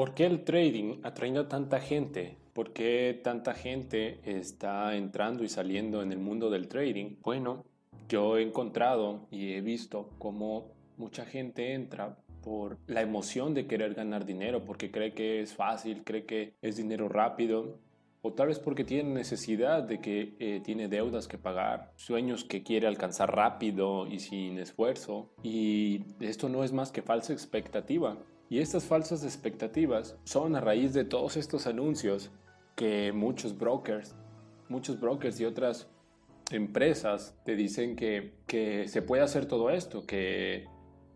¿Por qué el trading atrae a tanta gente? ¿Por qué tanta gente está entrando y saliendo en el mundo del trading? Bueno, yo he encontrado y he visto cómo mucha gente entra por la emoción de querer ganar dinero, porque cree que es fácil, cree que es dinero rápido, o tal vez porque tiene necesidad de que eh, tiene deudas que pagar, sueños que quiere alcanzar rápido y sin esfuerzo. Y esto no es más que falsa expectativa. Y estas falsas expectativas son a raíz de todos estos anuncios que muchos brokers, muchos brokers y otras empresas te dicen que, que se puede hacer todo esto, que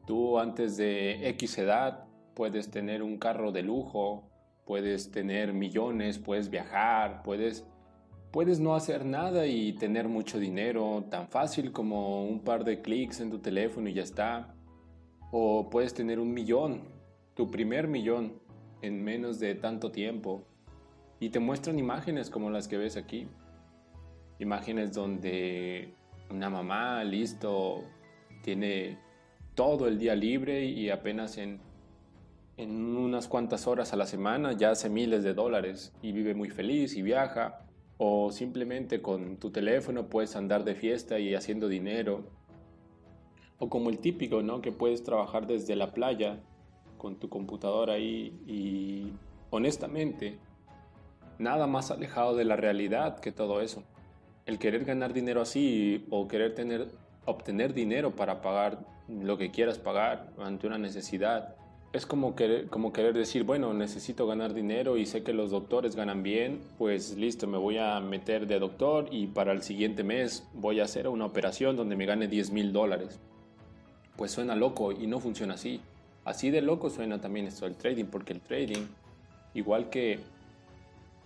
tú antes de X edad puedes tener un carro de lujo, puedes tener millones, puedes viajar, puedes, puedes no hacer nada y tener mucho dinero, tan fácil como un par de clics en tu teléfono y ya está. O puedes tener un millón, tu primer millón, en menos de tanto tiempo. Y te muestran imágenes como las que ves aquí. Imágenes donde una mamá, listo, tiene todo el día libre y apenas en en unas cuantas horas a la semana ya hace miles de dólares y vive muy feliz y viaja. O simplemente con tu teléfono puedes andar de fiesta y haciendo dinero. O como el típico, ¿no? Que puedes trabajar desde la playa con tu computadora ahí y honestamente, nada más alejado de la realidad que todo eso. El querer ganar dinero así o querer tener, obtener dinero para pagar lo que quieras pagar ante una necesidad es como querer, como querer decir, bueno, necesito ganar dinero y sé que los doctores ganan bien, pues listo, me voy a meter de doctor y para el siguiente mes voy a hacer una operación donde me gane 10 mil dólares. Pues suena loco y no funciona así. Así de loco suena también esto del trading, porque el trading, igual que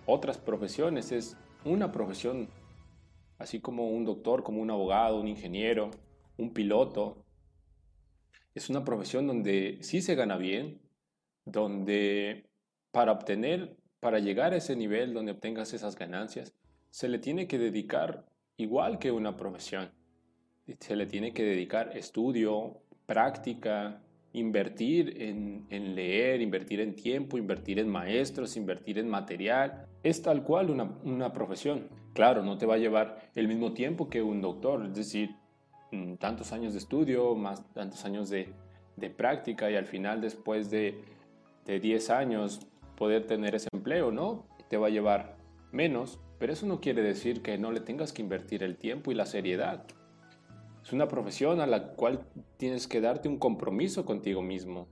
otras profesiones, es una profesión, así como un doctor, como un abogado, un ingeniero, un piloto, es una profesión donde sí se gana bien, donde para obtener, para llegar a ese nivel donde obtengas esas ganancias, se le tiene que dedicar igual que una profesión. Se le tiene que dedicar estudio, práctica, invertir en, leer, invertir en tiempo, invertir en maestros, invertir en material. Es tal cual una, profesión. Claro, no te va a llevar el mismo tiempo que un doctor, es decir, Mm, tantos años de estudio, más tantos años de, práctica y al final después de, de 10 años poder tener ese empleo, ¿no? Te va a llevar menos, pero eso no quiere decir que no le tengas que invertir el tiempo y la seriedad. Es una profesión a la cual tienes que darte un compromiso contigo mismo,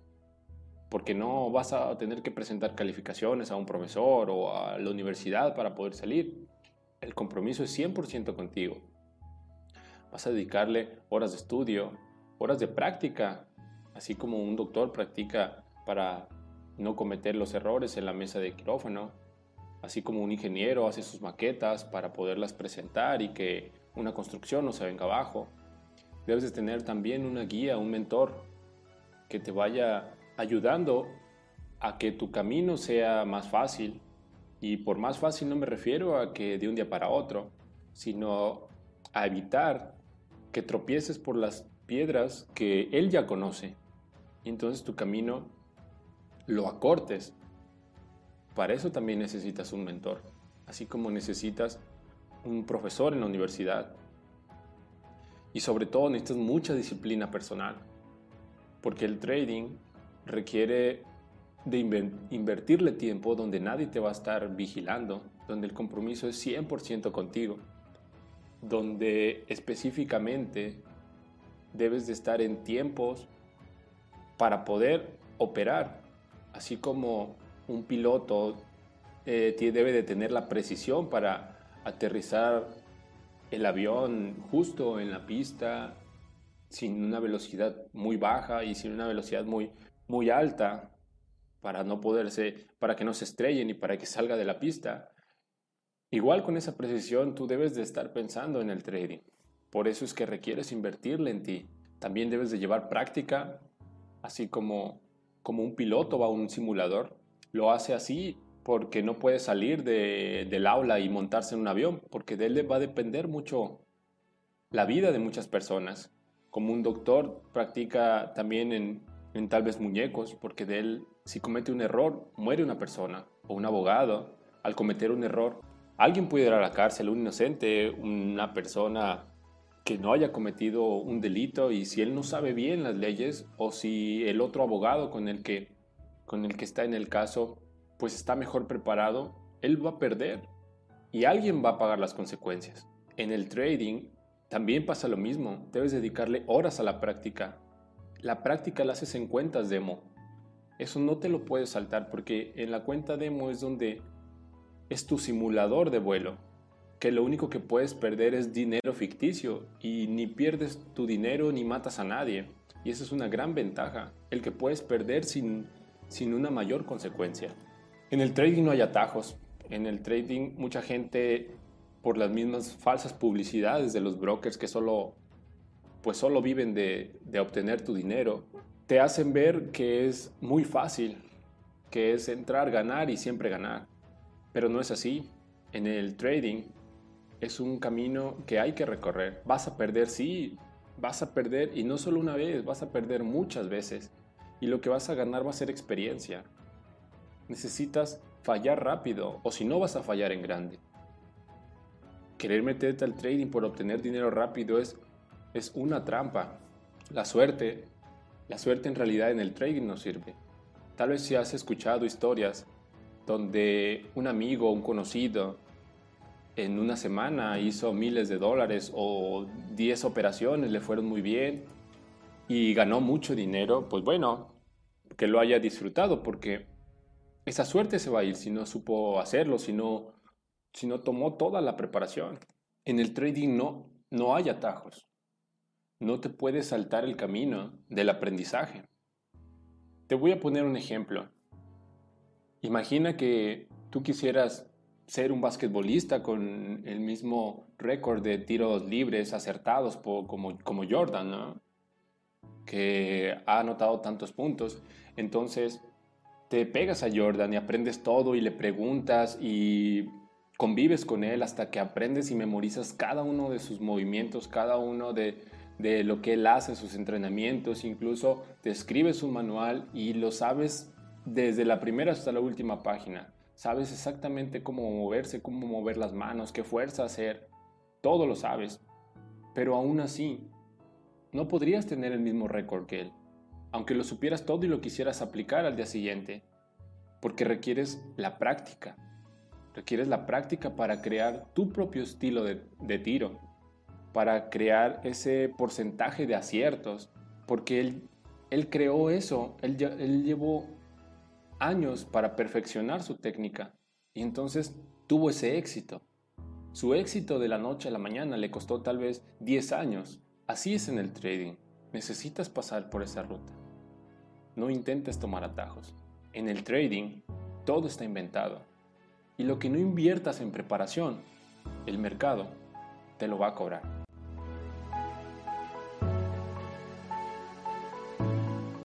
porque no vas a tener que presentar calificaciones a un profesor o a la universidad para poder salir. El compromiso es 100% contigo. Vas a dedicarle horas de estudio, horas de práctica, así como un doctor practica para no cometer los errores en la mesa de quirófano, así como un ingeniero hace sus maquetas para poderlas presentar y que una construcción no se venga abajo. Debes de tener también una guía, un mentor que te vaya ayudando a que tu camino sea más fácil. Y por más fácil no me refiero a que de un día para otro, sino a evitar que tropieces por las piedras que Él ya conoce. Y entonces tu camino lo acortes. Para eso también necesitas un mentor, así como necesitas un profesor en la universidad. Y sobre todo necesitas mucha disciplina personal, porque el trading requiere de invertirle tiempo donde nadie te va a estar vigilando, donde el compromiso es 100% contigo donde específicamente debes de estar en tiempos para poder operar, así como un piloto eh, debe de tener la precisión para aterrizar el avión justo en la pista, sin una velocidad muy baja y sin una velocidad muy, muy alta, para no poderse, para que no se estrellen y para que salga de la pista. Igual con esa precisión tú debes de estar pensando en el trading. Por eso es que requieres invertirle en ti. También debes de llevar práctica, así como, como un piloto va a un simulador. Lo hace así porque no puede salir del aula y montarse en un avión, porque de él va a depender mucho la vida de muchas personas. Como un doctor practica también en, en tal vez muñecos, porque de él Si comete un error, muere una persona o un abogado al cometer un error. Alguien puede ir a la cárcel, un inocente, una persona que no haya cometido un delito y si él no sabe bien las leyes o si el otro abogado con el que, con el que está en el caso pues está mejor preparado, él va a perder y alguien va a pagar las consecuencias. En el trading también pasa lo mismo, debes dedicarle horas a la práctica. La práctica la haces en cuentas demo. Eso no te lo puedes saltar porque en la cuenta demo es donde es tu simulador de vuelo, que lo único que puedes perder es dinero ficticio y ni pierdes tu dinero ni matas a nadie. Y esa es una gran ventaja, el que puedes perder sin, sin una mayor consecuencia. En el trading no hay atajos. En el trading mucha gente por las mismas falsas publicidades de los brokers que solo pues solo viven de, de obtener tu dinero, te hacen ver que es muy fácil, que es entrar, ganar y siempre ganar. Pero no es así. En el trading es un camino que hay que recorrer. Vas a perder, sí, vas a perder y no solo una vez, vas a perder muchas veces. Y lo que vas a ganar va a ser experiencia. Necesitas fallar rápido o si no vas a fallar en grande. Querer meterte al trading por obtener dinero rápido es, es una trampa. La suerte, la suerte en realidad en el trading no sirve. Tal vez si has escuchado historias donde un amigo, un conocido, en una semana hizo miles de dólares o 10 operaciones, le fueron muy bien y ganó mucho dinero, pues bueno, que lo haya disfrutado porque esa suerte se va a ir si no supo hacerlo, si no, si no tomó toda la preparación. En el trading no, no hay atajos. No te puedes saltar el camino del aprendizaje. Te voy a poner un ejemplo. Imagina que tú quisieras ser un basquetbolista con el mismo récord de tiros libres acertados como, como Jordan, ¿no? que ha anotado tantos puntos. Entonces, te pegas a Jordan y aprendes todo y le preguntas y convives con él hasta que aprendes y memorizas cada uno de sus movimientos, cada uno de, de lo que él hace, sus entrenamientos, incluso te escribes un manual y lo sabes desde la primera hasta la última página. Sabes exactamente cómo moverse, cómo mover las manos, qué fuerza hacer. Todo lo sabes. Pero aún así, no podrías tener el mismo récord que él, aunque lo supieras todo y lo quisieras aplicar al día siguiente, porque requieres la práctica. Requieres la práctica para crear tu propio estilo de, tiro, para crear ese porcentaje de aciertos, porque él, creó eso, él, él llevó años para perfeccionar su técnica y entonces tuvo ese éxito. Su éxito de la noche a la mañana le costó tal vez 10 años. Así es en el trading. Necesitas pasar por esa ruta. No intentes tomar atajos. En el trading todo está inventado. Y lo que no inviertas en preparación, el mercado te lo va a cobrar.